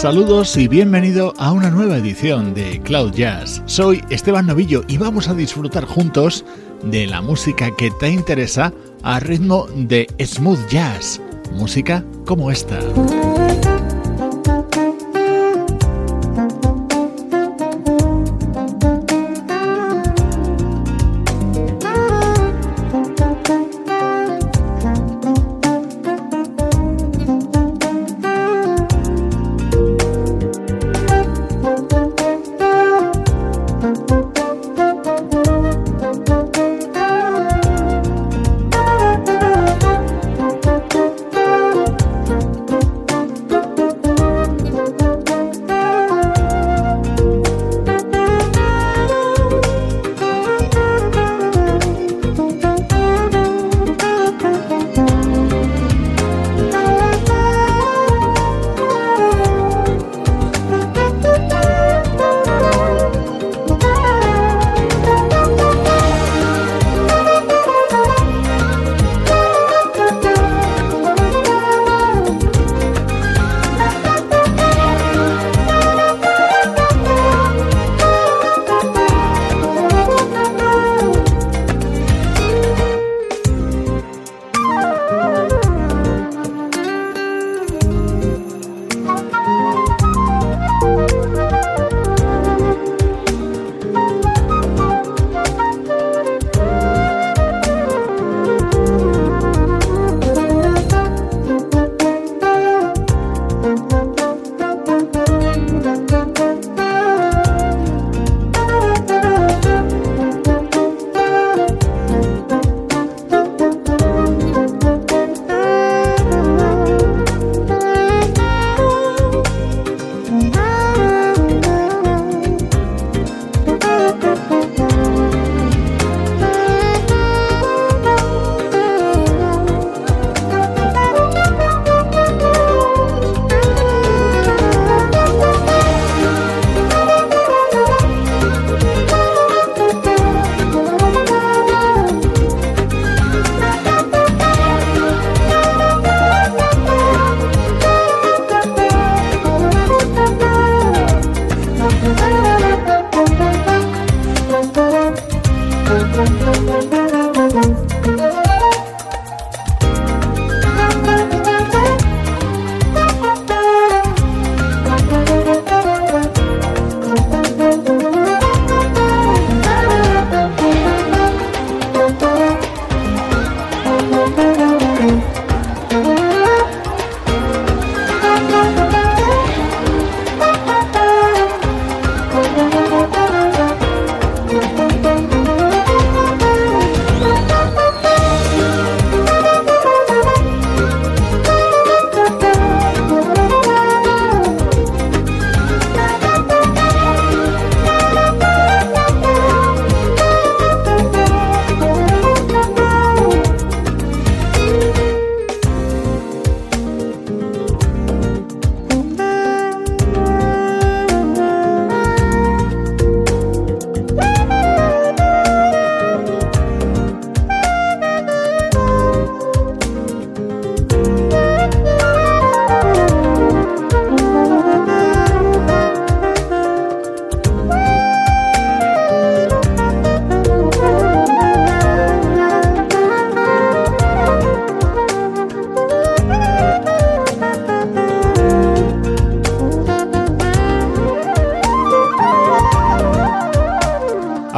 Saludos y bienvenido a una nueva edición de Cloud Jazz. Soy Esteban Novillo y vamos a disfrutar juntos de la música que te interesa a ritmo de smooth jazz, música como esta.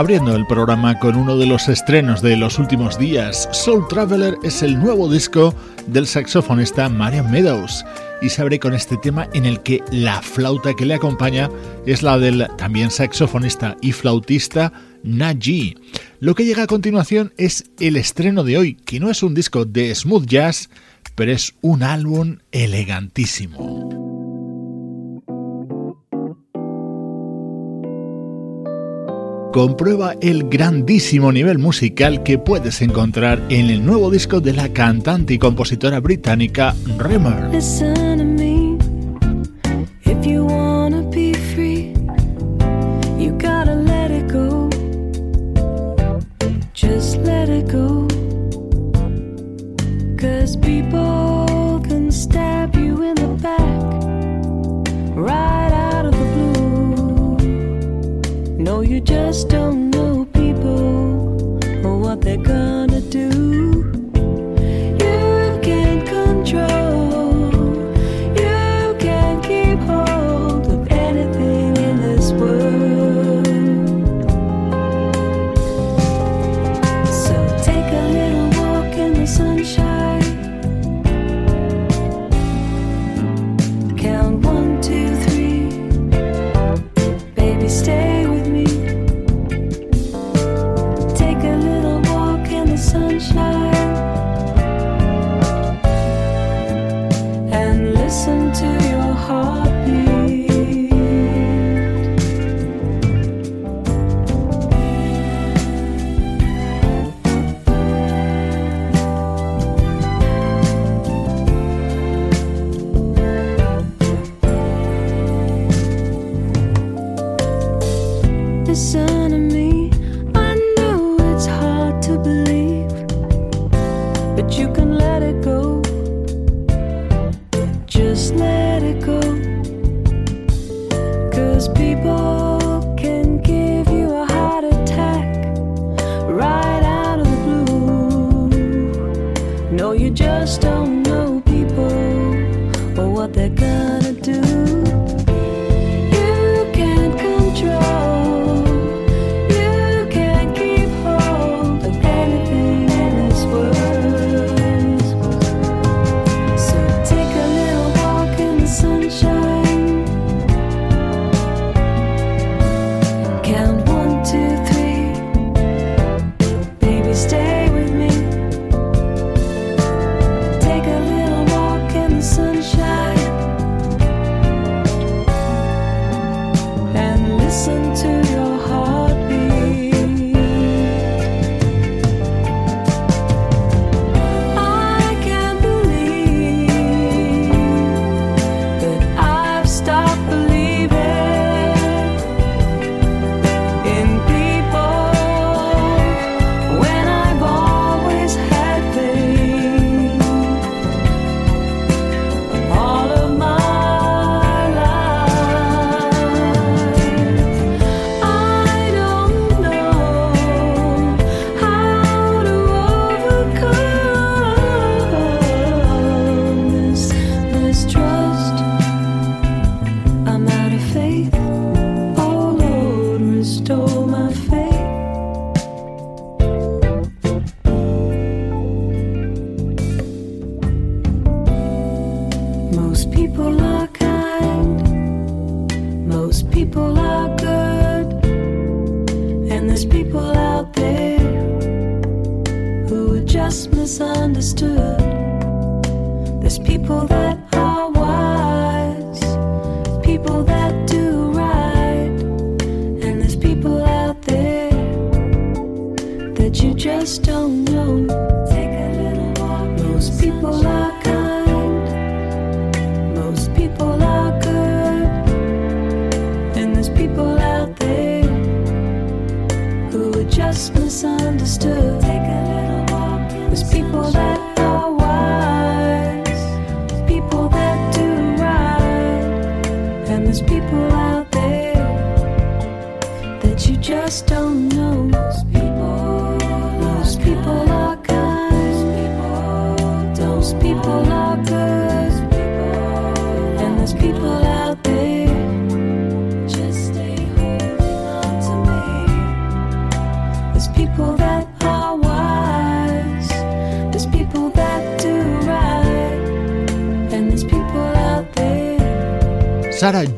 Abriendo el programa con uno de los estrenos de los últimos días, Soul Traveler es el nuevo disco del saxofonista Marian Meadows y se abre con este tema en el que la flauta que le acompaña es la del también saxofonista y flautista Naji. Lo que llega a continuación es el estreno de hoy, que no es un disco de smooth jazz, pero es un álbum elegantísimo. Comprueba el grandísimo nivel musical que puedes encontrar en el nuevo disco de la cantante y compositora británica Rimmer. You just don't know people or what they're gonna do.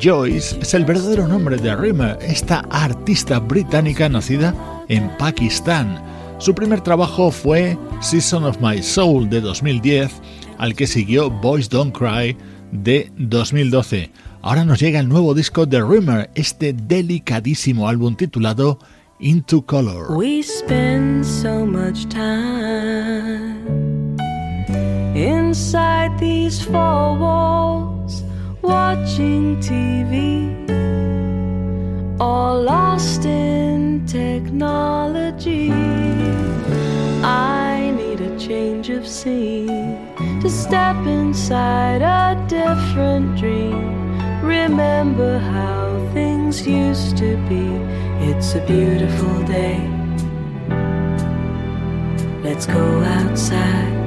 Joyce es el verdadero nombre de Rima, esta artista británica nacida en Pakistán. Su primer trabajo fue Season of My Soul de 2010, al que siguió Boys Don't Cry de 2012. Ahora nos llega el nuevo disco de Rimmer, este delicadísimo álbum titulado Into Color. watching TV all lost in technology. I need a change of scene to step inside a different dream. Remember how things used to be. It's a beautiful day. Let's go outside.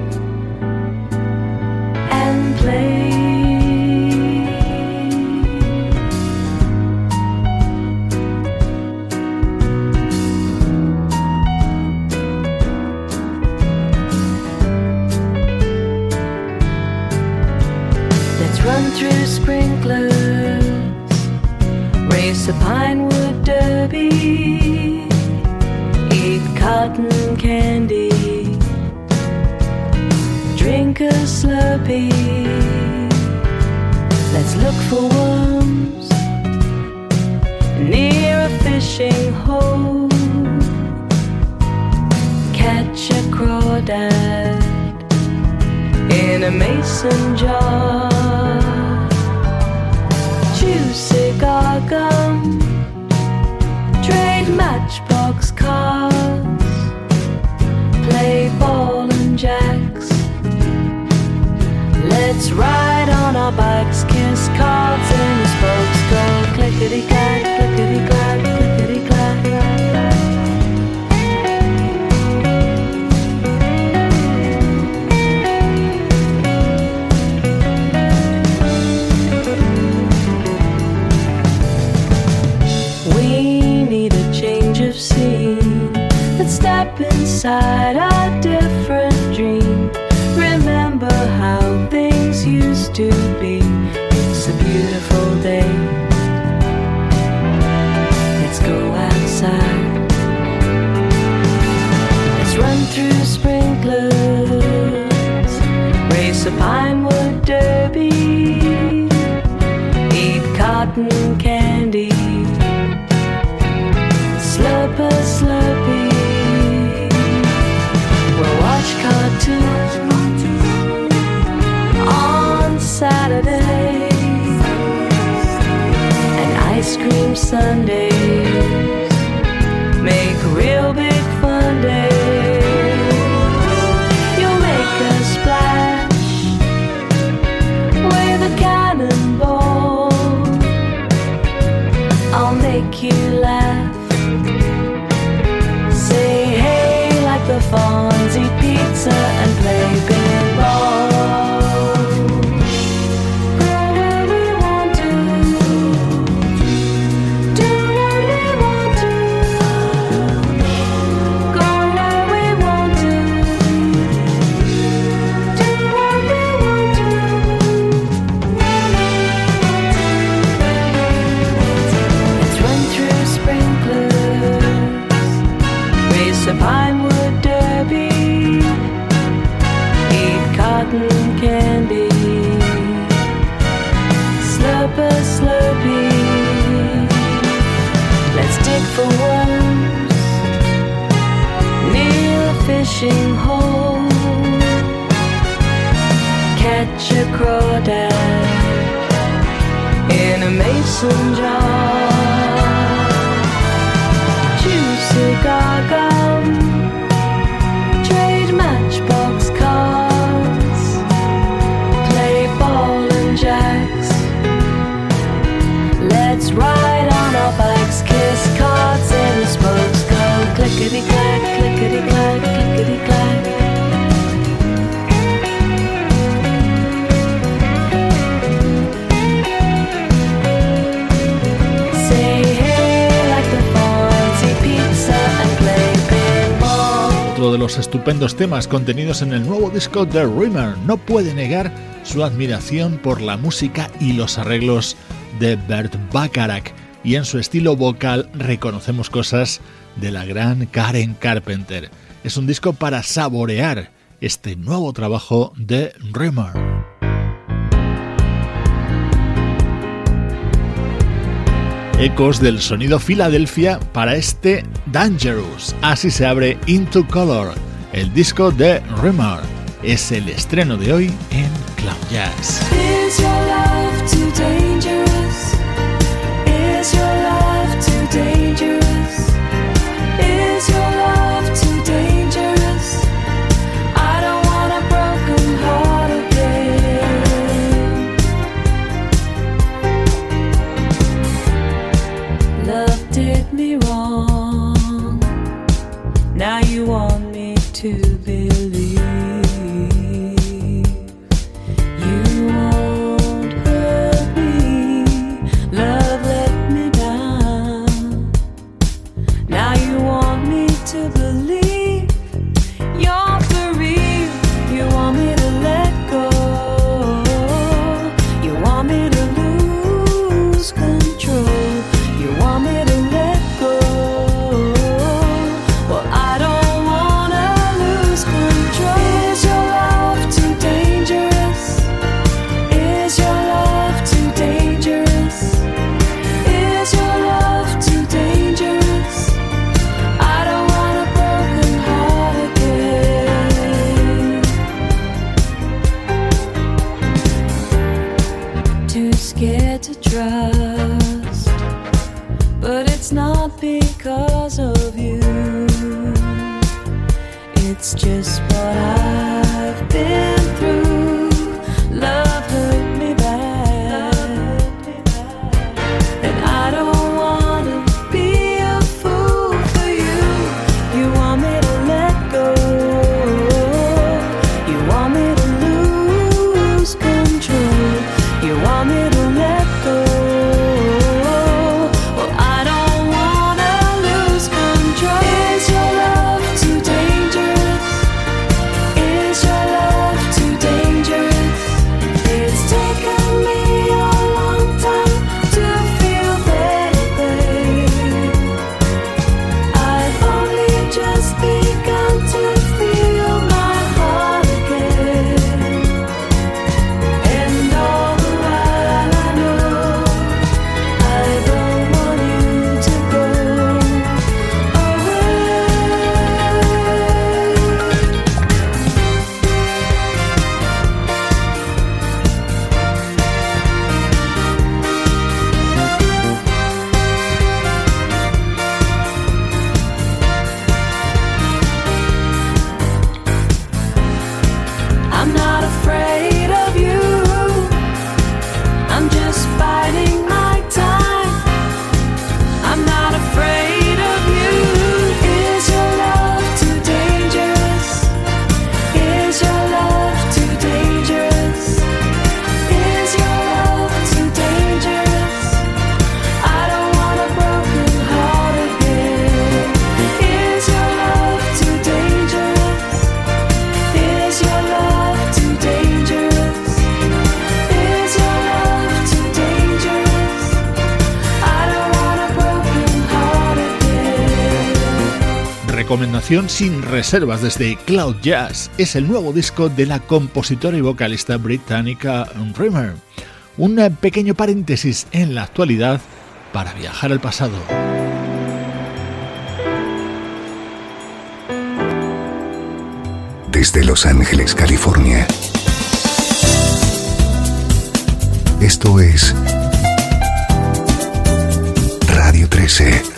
cotton candy. Slurp a slurpee. We'll watch cartoons on Saturdays and ice cream Sunday. 生长。estupendos temas contenidos en el nuevo disco de Rumor. No puede negar su admiración por la música y los arreglos de Bert Bacharach. Y en su estilo vocal reconocemos cosas de la gran Karen Carpenter. Es un disco para saborear este nuevo trabajo de Rumor. Ecos del sonido Filadelfia para este Dangerous. Así se abre Into Color, el disco de Rimmer. Es el estreno de hoy en Cloud Jazz. Sin reservas desde Cloud Jazz. Es el nuevo disco de la compositora y vocalista británica Rimmer. Un pequeño paréntesis en la actualidad para viajar al pasado. Desde Los Ángeles, California. Esto es Radio 13.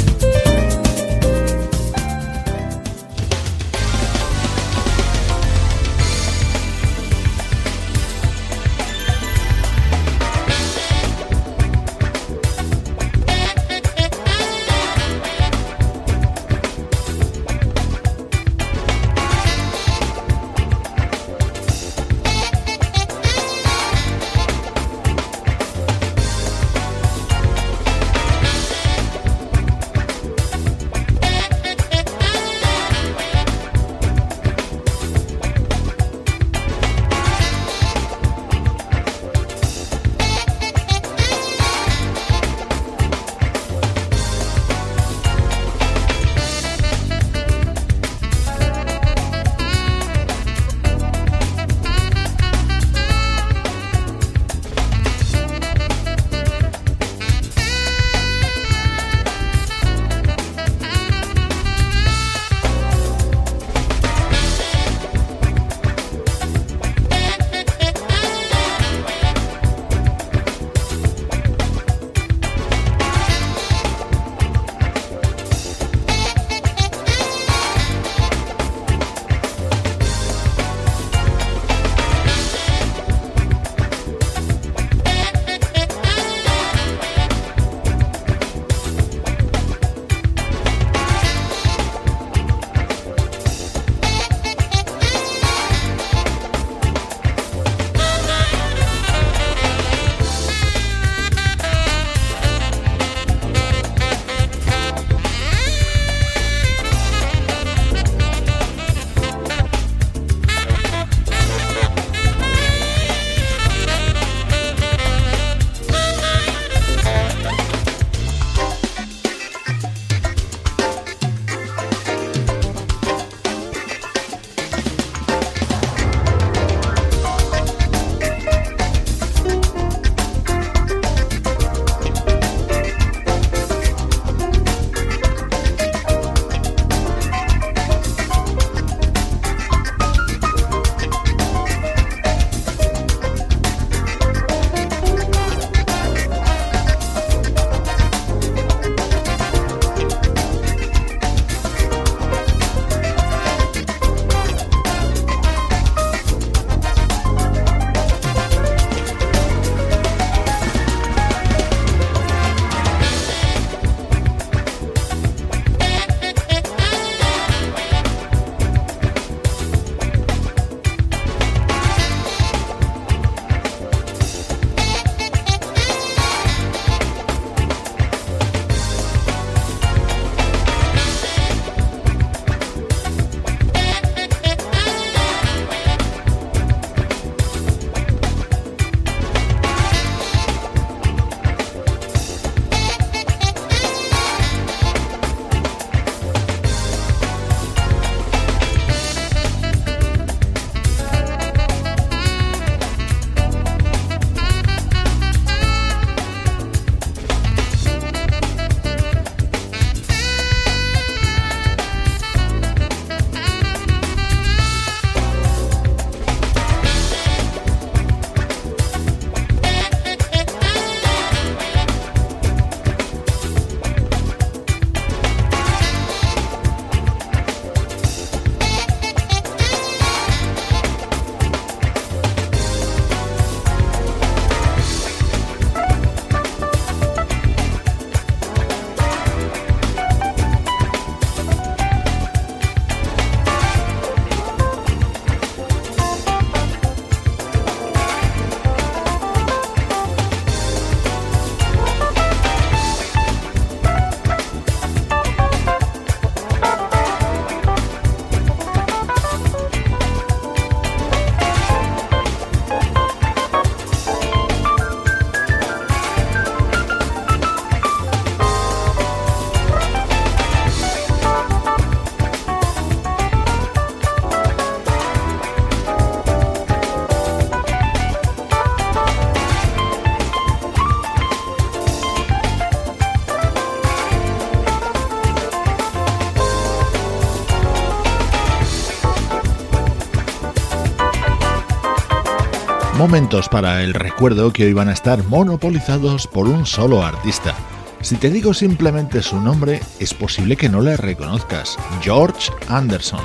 Momentos para el recuerdo que hoy van a estar monopolizados por un solo artista. Si te digo simplemente su nombre, es posible que no le reconozcas. George Anderson.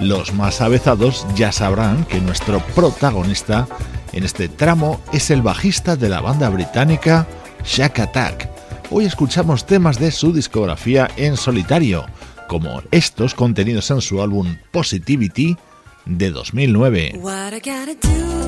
Los más avezados ya sabrán que nuestro protagonista en este tramo es el bajista de la banda británica Shack Attack. Hoy escuchamos temas de su discografía en solitario, como estos contenidos en su álbum Positivity de 2009. What I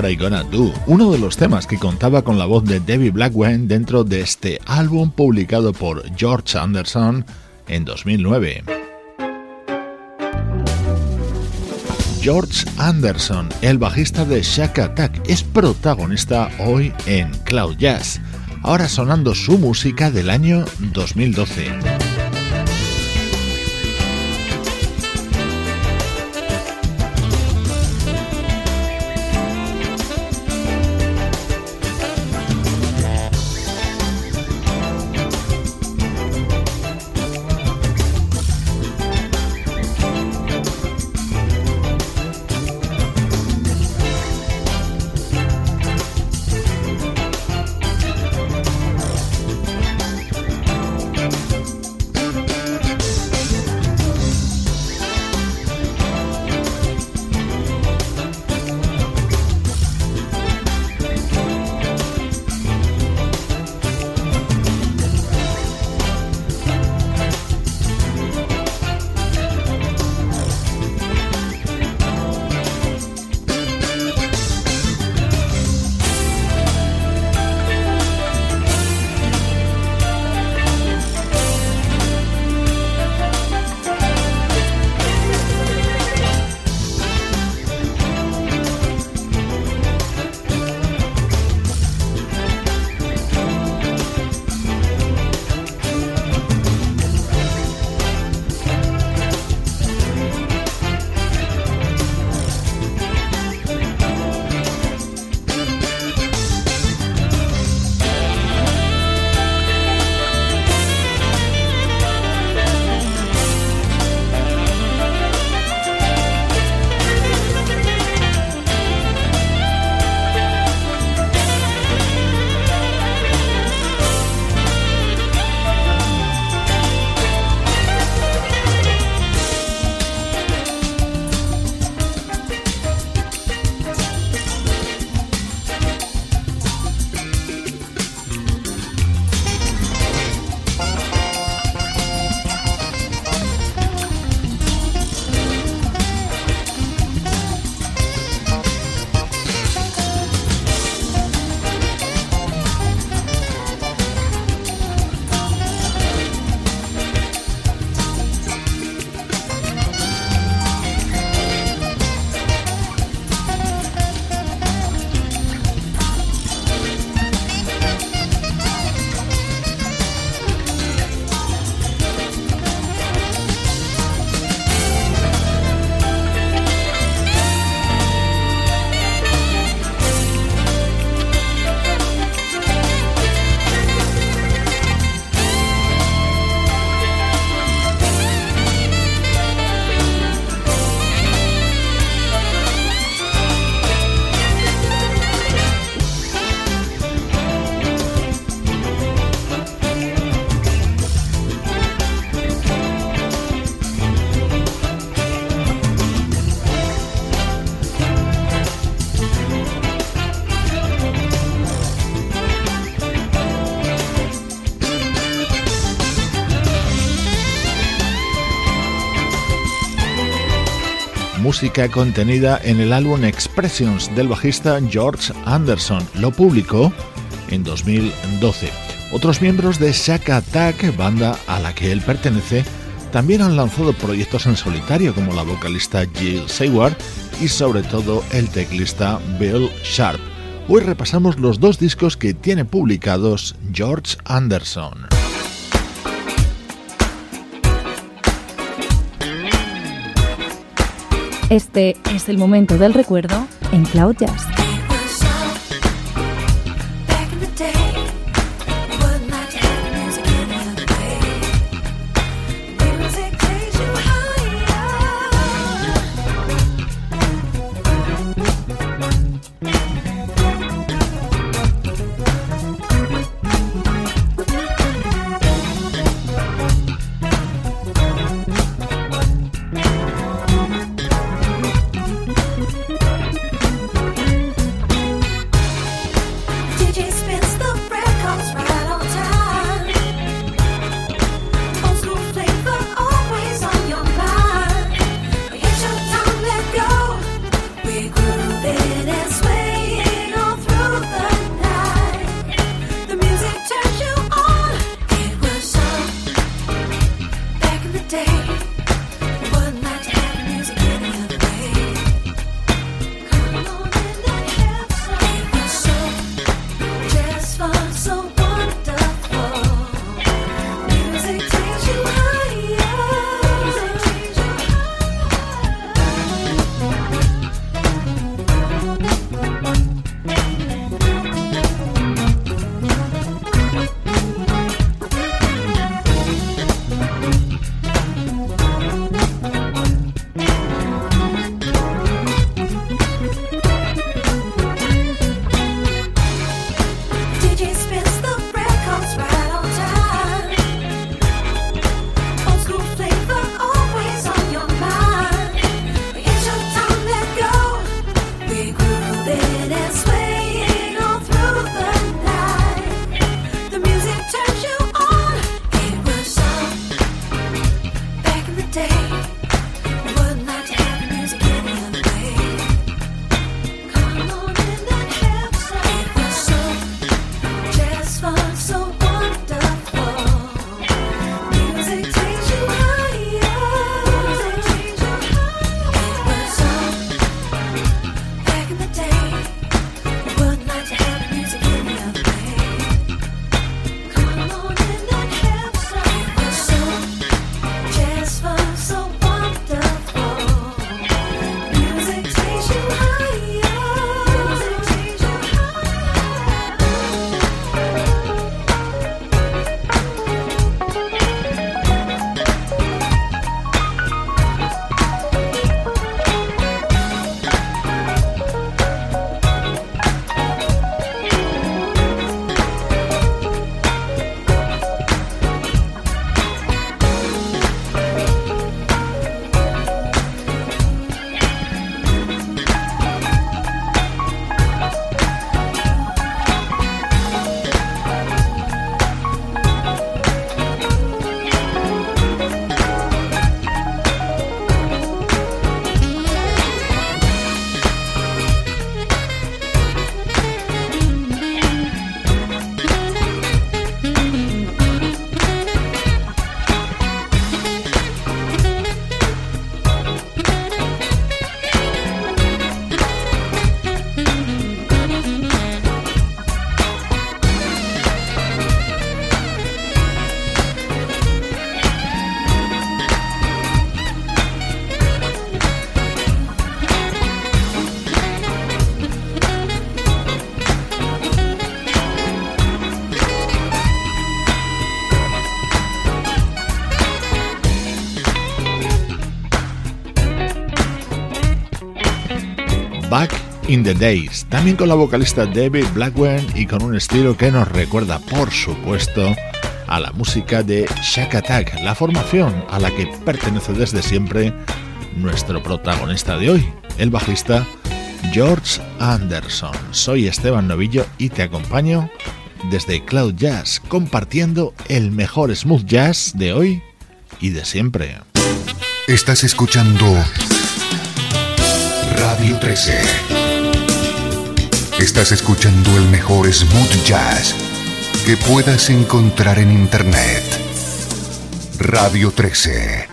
Gonna Do, uno de los temas que contaba con la voz de Debbie Blackwell dentro de este álbum publicado por George Anderson en 2009. George Anderson, el bajista de Shack Attack, es protagonista hoy en Cloud Jazz. ahora sonando su música del año 2012. Música contenida en el álbum Expressions del bajista George Anderson. Lo publicó en 2012. Otros miembros de Shack Attack, banda a la que él pertenece, también han lanzado proyectos en solitario como la vocalista Jill Seward y sobre todo el teclista Bill Sharp. Hoy repasamos los dos discos que tiene publicados George Anderson. Este es el momento del recuerdo en Cloud. In the Days, también con la vocalista David Blackwell y con un estilo que nos recuerda, por supuesto, a la música de Shack Attack, la formación a la que pertenece desde siempre nuestro protagonista de hoy, el bajista George Anderson. Soy Esteban Novillo y te acompaño desde Cloud Jazz, compartiendo el mejor smooth jazz de hoy y de siempre. Estás escuchando Radio 13. Estás escuchando el mejor smooth jazz que puedas encontrar en Internet. Radio 13.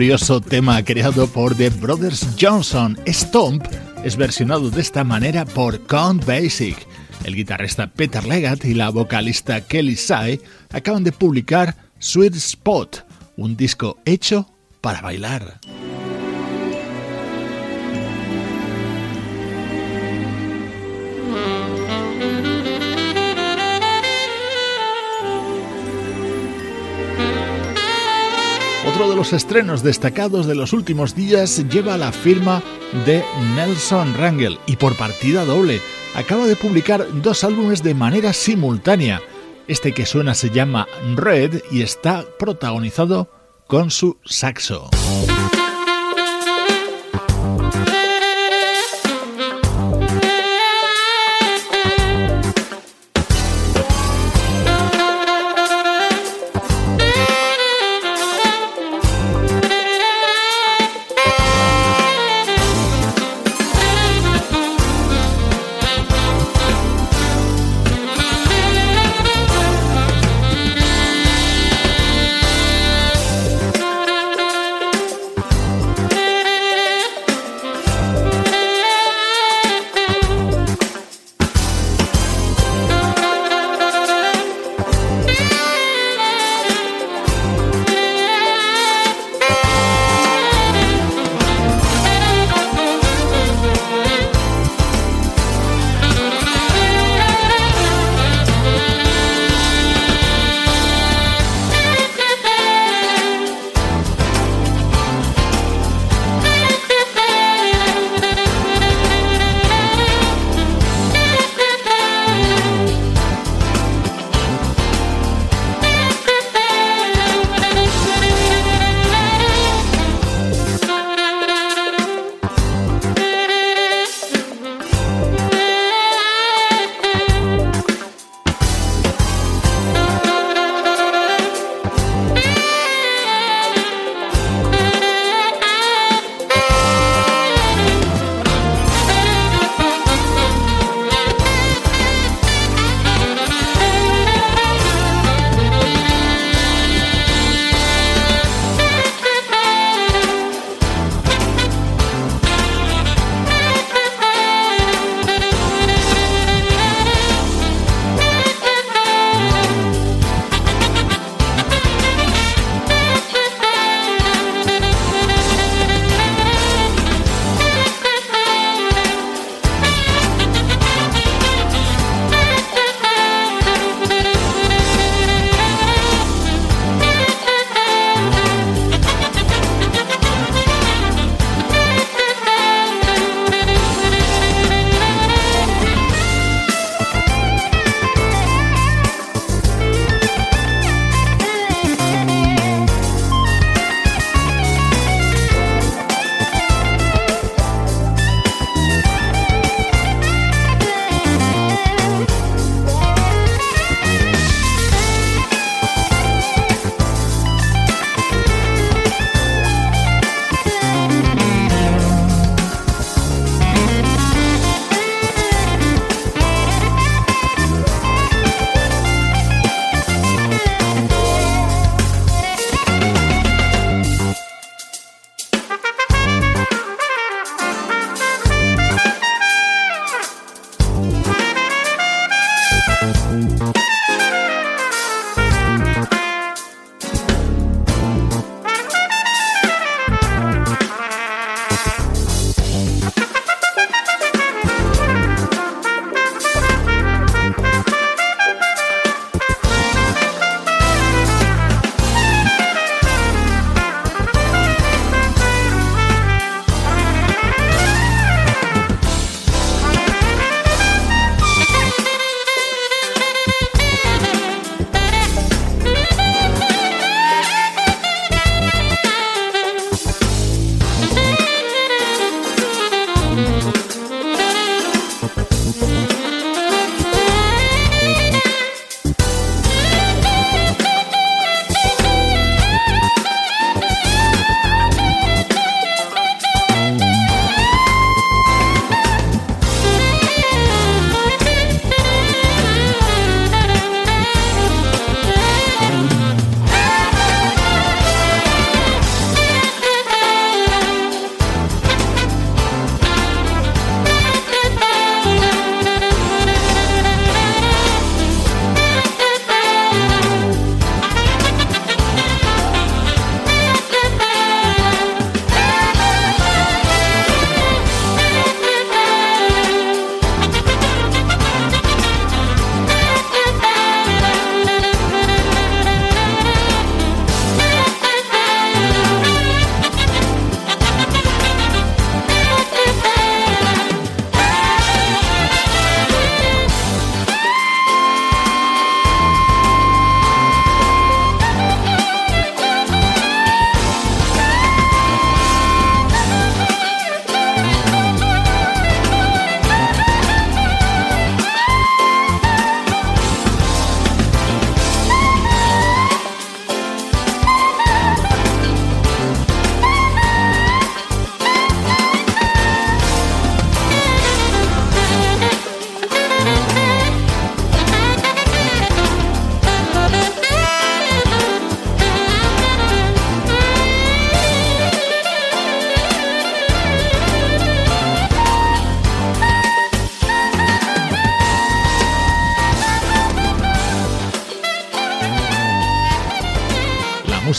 Glorioso tema creado por The Brothers Johnson. Stomp es versionado de esta manera por Count Basic. El guitarrista Peter Leggett y la vocalista Kelly Sai acaban de publicar Sweet Spot, un disco hecho para bailar. Otro de los estrenos destacados de los últimos días lleva la firma de Nelson Rangel y por partida doble acaba de publicar dos álbumes de manera simultánea. Este que suena se llama Red y está protagonizado con su saxo.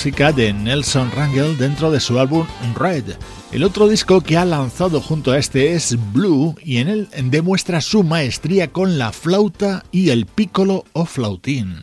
De Nelson Rangel dentro de su álbum Red. El otro disco que ha lanzado junto a este es Blue y en él demuestra su maestría con la flauta y el piccolo o flautín.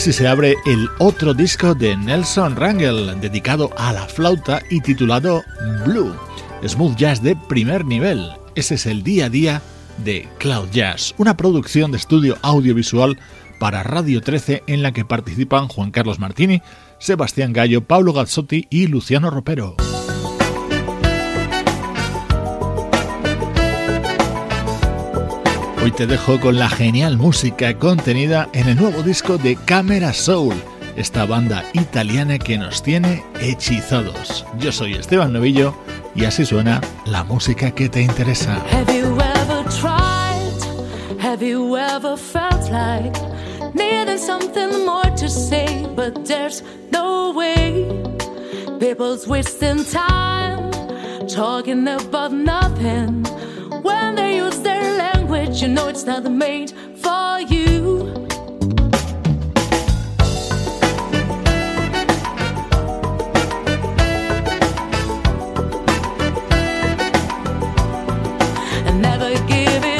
Así se abre el otro disco de Nelson Rangel, dedicado a la flauta y titulado Blue, smooth jazz de primer nivel. Ese es el día a día de Cloud Jazz, una producción de estudio audiovisual para Radio 13 en la que participan Juan Carlos Martini, Sebastián Gallo, Pablo Gazzotti y Luciano Ropero. Hoy te dejo con la genial música contenida en el nuevo disco de Camera Soul, esta banda italiana que nos tiene hechizados. Yo soy Esteban Novillo y así suena la música que te interesa. Have you ever tried? Have you ever felt like needing something more to say, but there's no way? People's wasting time talking about nothing when they use their language. language, you know it's not made for you. And never give it.